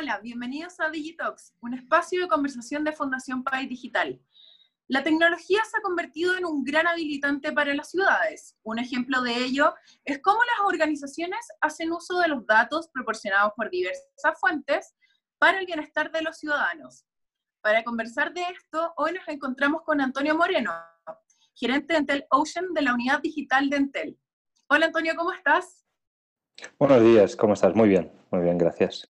Hola, bienvenidos a Digitox, un espacio de conversación de Fundación País Digital. La tecnología se ha convertido en un gran habilitante para las ciudades. Un ejemplo de ello es cómo las organizaciones hacen uso de los datos proporcionados por diversas fuentes para el bienestar de los ciudadanos. Para conversar de esto, hoy nos encontramos con Antonio Moreno, gerente de Entel Ocean de la unidad digital de Entel. Hola Antonio, ¿cómo estás? Buenos días, ¿cómo estás? Muy bien, muy bien, gracias.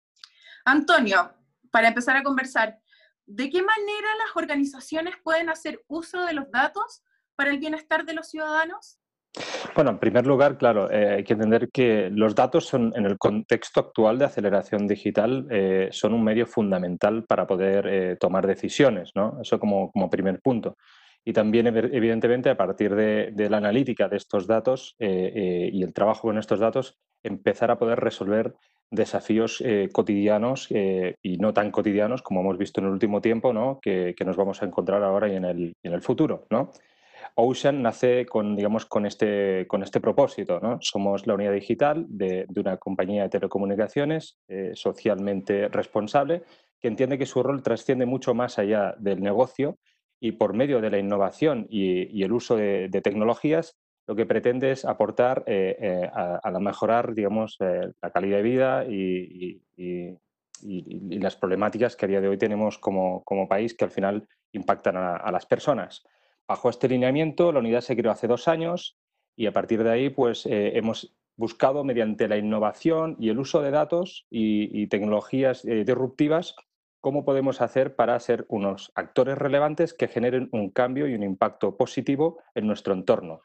Antonio, para empezar a conversar, ¿de qué manera las organizaciones pueden hacer uso de los datos para el bienestar de los ciudadanos? Bueno, en primer lugar, claro, eh, hay que entender que los datos son, en el contexto actual de aceleración digital, eh, son un medio fundamental para poder eh, tomar decisiones, ¿no? Eso como, como, primer punto. Y también, evidentemente, a partir de, de la analítica de estos datos y el trabajo con estos datos, empezar a poder resolver desafíos eh, cotidianos eh, y no tan cotidianos como hemos visto en el último tiempo, ¿no? que, nos vamos a encontrar ahora y en el, futuro. Ocean nace con, digamos, con, este, con este propósito. Somos la unidad digital de, una compañía de telecomunicaciones eh, socialmente responsable que entiende que su rol trasciende mucho más allá del negocio y por medio de la innovación y, y el uso de, de tecnologías lo que pretende es aportar eh, eh, a, mejorar, digamos, eh, la calidad de vida y, las problemáticas que a día de hoy tenemos como, país que al final impactan a, las personas. Bajo este lineamiento, la unidad se creó hace dos años y a partir de ahí, pues, hemos buscado mediante la innovación y el uso de datos y, tecnologías disruptivas cómo podemos hacer para ser unos actores relevantes que generen un cambio y un impacto positivo en nuestro entorno.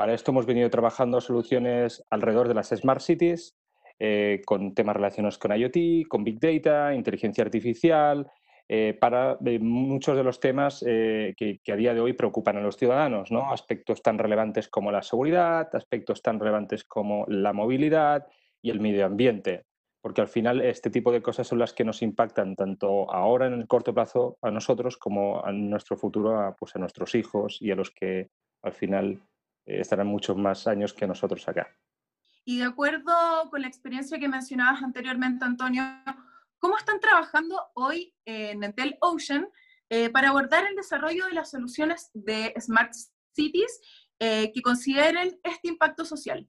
Para esto hemos venido trabajando soluciones alrededor de las Smart Cities, eh, con temas relacionados con IoT, con Big Data, inteligencia artificial, eh, para eh, muchos de los temas que, a día de hoy preocupan a los ciudadanos, ¿no? aspectos tan relevantes como la seguridad, aspectos tan relevantes como la movilidad y el medio ambiente, porque al final este tipo de cosas son las que nos impactan tanto ahora en el corto plazo a nosotros como a nuestro futuro, pues, a nuestros hijos y a los que al final estarán muchos más años que nosotros acá. Y de acuerdo con la experiencia que mencionabas anteriormente, Antonio, ¿cómo están trabajando hoy en Entel Ocean eh, para abordar el desarrollo de las soluciones de Smart Cities eh, que consideren este impacto social?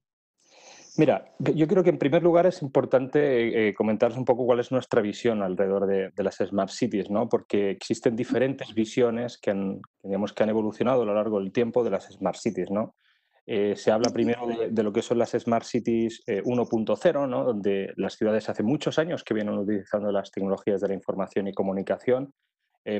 Mira, yo creo que en primer lugar es importante eh, comentaros un poco cuál es nuestra visión alrededor de, las Smart Cities, ¿no? porque existen diferentes visiones que han, digamos, que han evolucionado a lo largo del tiempo de las Smart Cities. ¿no? Eh, se habla primero de, lo que son las Smart Cities 1.0, eh, ¿no? donde las ciudades hace muchos años que vienen utilizando las tecnologías de la información y comunicación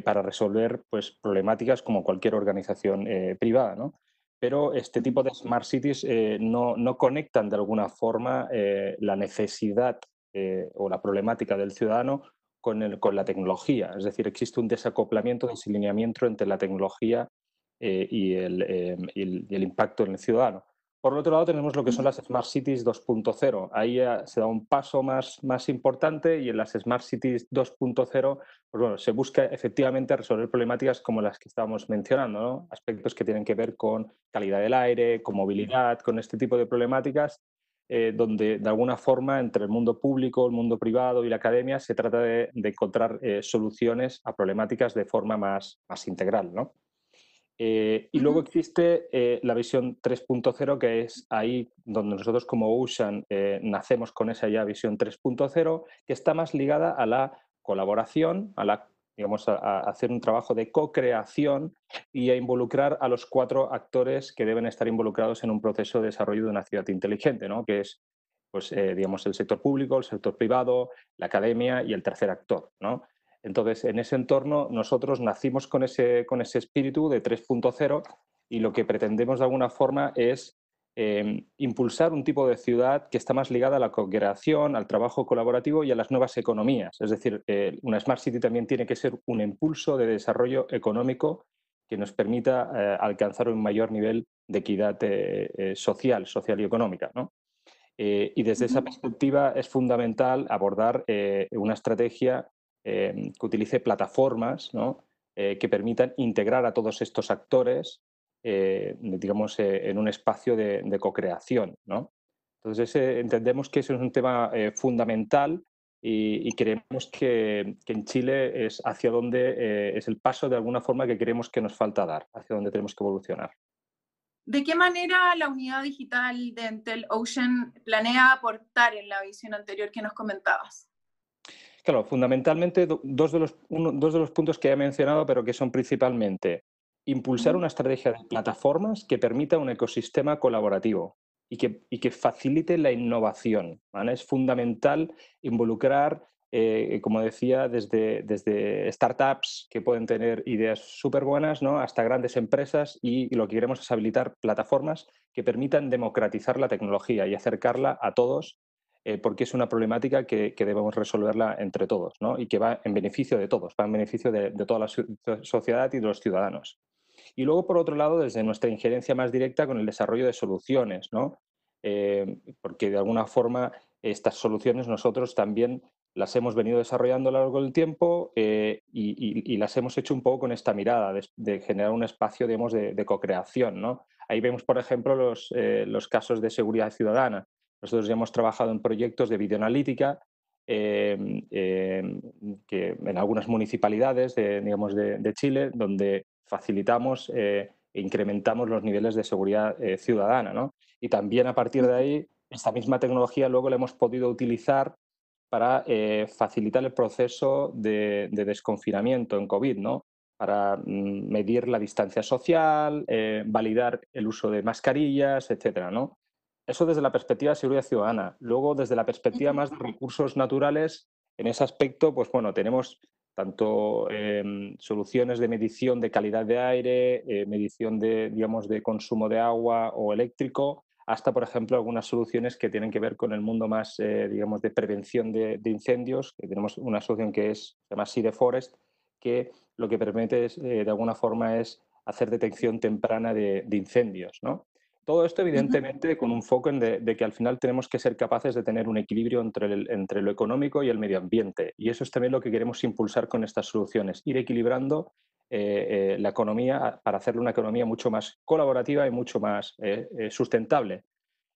para resolver pues, problemáticas como cualquier organización privada. ¿no? pero este tipo de smart cities eh, no, conectan de alguna forma eh, la necesidad eh, o la problemática del ciudadano con, el, con, la tecnología. Es decir, existe un desacoplamiento, desalineamiento entre la tecnología y el, y el impacto en el ciudadano. Por otro lado, tenemos lo que son las Smart Cities 2.0. Ahí se da un paso más, más importante y en las Smart Cities 2.0 pues bueno, se busca efectivamente resolver problemáticas como las que estábamos mencionando, aspectos que tienen que ver con calidad del aire, con movilidad, con este tipo de problemáticas, eh, donde de alguna forma entre el mundo público, el mundo privado y la academia se trata de, encontrar eh, soluciones a problemáticas de forma más, más integral. ¿no? Eh, y luego existe eh, la visión 3.0, que es ahí donde nosotros como Ocean eh, nacemos con esa ya visión 3.0, que está más ligada a la colaboración, a la digamos, a, hacer un trabajo de co-creación y a involucrar a los cuatro actores que deben estar involucrados en un proceso de desarrollo de una ciudad inteligente, ¿no? que es pues, digamos, el sector público, el sector privado, la academia y el tercer actor. ¿no? Entonces, en ese entorno, nosotros nacimos con ese, con ese espíritu de 3.0 y lo que pretendemos de alguna forma es em, impulsar un tipo de ciudad que está más ligada a la co-creación, al trabajo colaborativo y a las nuevas economías. Es decir, eh, una Smart City también tiene que ser un impulso de desarrollo económico que nos permita eh, alcanzar un mayor nivel de equidad eh, social, social y económica. y desde esa perspectiva es fundamental abordar una estrategia Em, que utilice plataformas eh, que permitan integrar a todos estos actores eh, digamos, eh, en un espacio de, de co-creación. Entonces, entendemos que ese es un tema fundamental y, creemos que, en Chile es hacia donde eh, es el paso de alguna forma que creemos que nos falta dar, hacia donde tenemos que evolucionar. ¿De qué manera la unidad digital de Entel Ocean planea aportar en la visión anterior que nos comentabas? Claro, fundamentalmente dos de los, dos de los puntos que he mencionado, pero que son principalmente impulsar una estrategia de plataformas que permita un ecosistema colaborativo y que, y que facilite la innovación. Es fundamental involucrar, eh, como decía, desde, desde startups que pueden tener ideas súper buenas ¿no? hasta grandes empresas y, lo que queremos es habilitar plataformas que permitan democratizar la tecnología y acercarla a todos eh, porque es una problemática que, debemos resolverla entre todos ¿no? y que va en beneficio de todos, va en beneficio de, toda la sociedad y de los ciudadanos. Y luego, por otro lado, desde nuestra injerencia más directa con el desarrollo de soluciones, ¿no? Eh, porque de alguna forma estas soluciones nosotros también las hemos venido desarrollando a lo largo del tiempo eh, y, las hemos hecho un poco con esta mirada de, generar un espacio digamos, de, de co-creación. ¿no? Ahí vemos, por ejemplo, los, los, casos de seguridad ciudadana. Nosotros ya hemos trabajado en proyectos de videoanalítica que en algunas municipalidades de, digamos, de, Chile, donde facilitamos e incrementamos los niveles de seguridad ciudadana. ¿no? Y también a partir de ahí, esta misma tecnología luego la hemos podido utilizar para eh, facilitar el proceso de, desconfinamiento en COVID, ¿no? para mm, medir la distancia social, eh, validar el uso de mascarillas, etcétera, ¿no? Eso desde la perspectiva de seguridad ciudadana. Luego, desde la perspectiva más de recursos naturales, en ese aspecto, pues bueno, tenemos tanto em, soluciones de medición de calidad de aire, eh, medición de, digamos, de consumo de agua o eléctrico, hasta, por ejemplo, algunas soluciones que tienen que ver con el mundo más, eh, digamos, de prevención de, incendios, que tenemos una solución que es, se llama Sea Forest, que lo que permite eh, de alguna forma es hacer detección temprana de, incendios, ¿no? Todo esto, evidentemente, con un foco en de, que al final tenemos que ser capaces de tener un equilibrio entre, entre lo económico y el medio ambiente. Y eso es también lo que queremos impulsar con estas soluciones, ir equilibrando eh, eh, la economía para hacerle una economía mucho más colaborativa y mucho más eh, sustentable.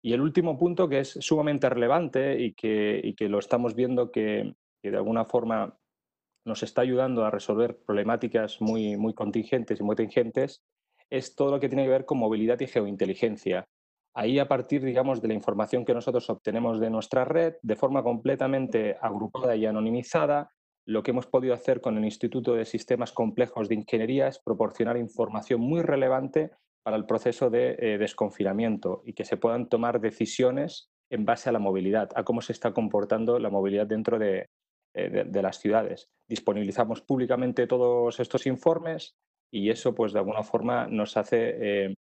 Y el último punto que es sumamente relevante y que, que lo estamos viendo que, de alguna forma nos está ayudando a resolver problemáticas muy, muy contingentes y muy tingentes es todo lo que tiene que ver con movilidad y geointeligencia. Ahí a partir, digamos, de la información que nosotros obtenemos de nuestra red, de forma completamente agrupada y anonimizada, lo que hemos podido hacer con el Instituto de Sistemas Complejos de Ingeniería es proporcionar información muy relevante para el proceso de eh, desconfinamiento y que se puedan tomar decisiones en base a la movilidad, a cómo se está comportando la movilidad dentro de, eh, las ciudades. Disponibilizamos públicamente todos estos informes y eso, pues, de alguna forma nos hace eh,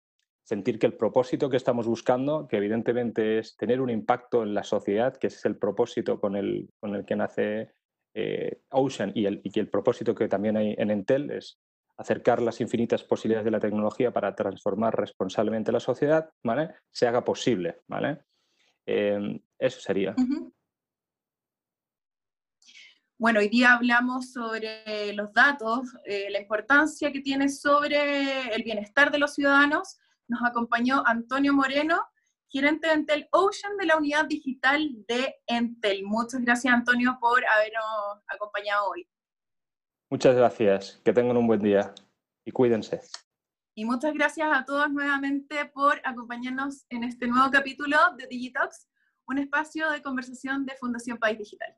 sentir que el propósito que estamos buscando, que evidentemente es tener un impacto en la sociedad, que es el propósito con el, con el que nace eh, Ocean y el, y el propósito que también hay en Entel es acercar las infinitas posibilidades de la tecnología para transformar responsablemente la sociedad, ¿vale? Se haga posible, ¿vale? Em, eso sería. Bueno, hoy día hablamos sobre los datos, eh, la importancia que tiene sobre el bienestar de los ciudadanos. Nos acompañó Antonio Moreno, gerente de Entel Ocean de la unidad digital de Entel. Muchas gracias, Antonio, por habernos acompañado hoy. Muchas gracias. Que tengan un buen día y cuídense. Y muchas gracias a todos nuevamente por acompañarnos en este nuevo capítulo de Digitox, un espacio de conversación de Fundación País Digital.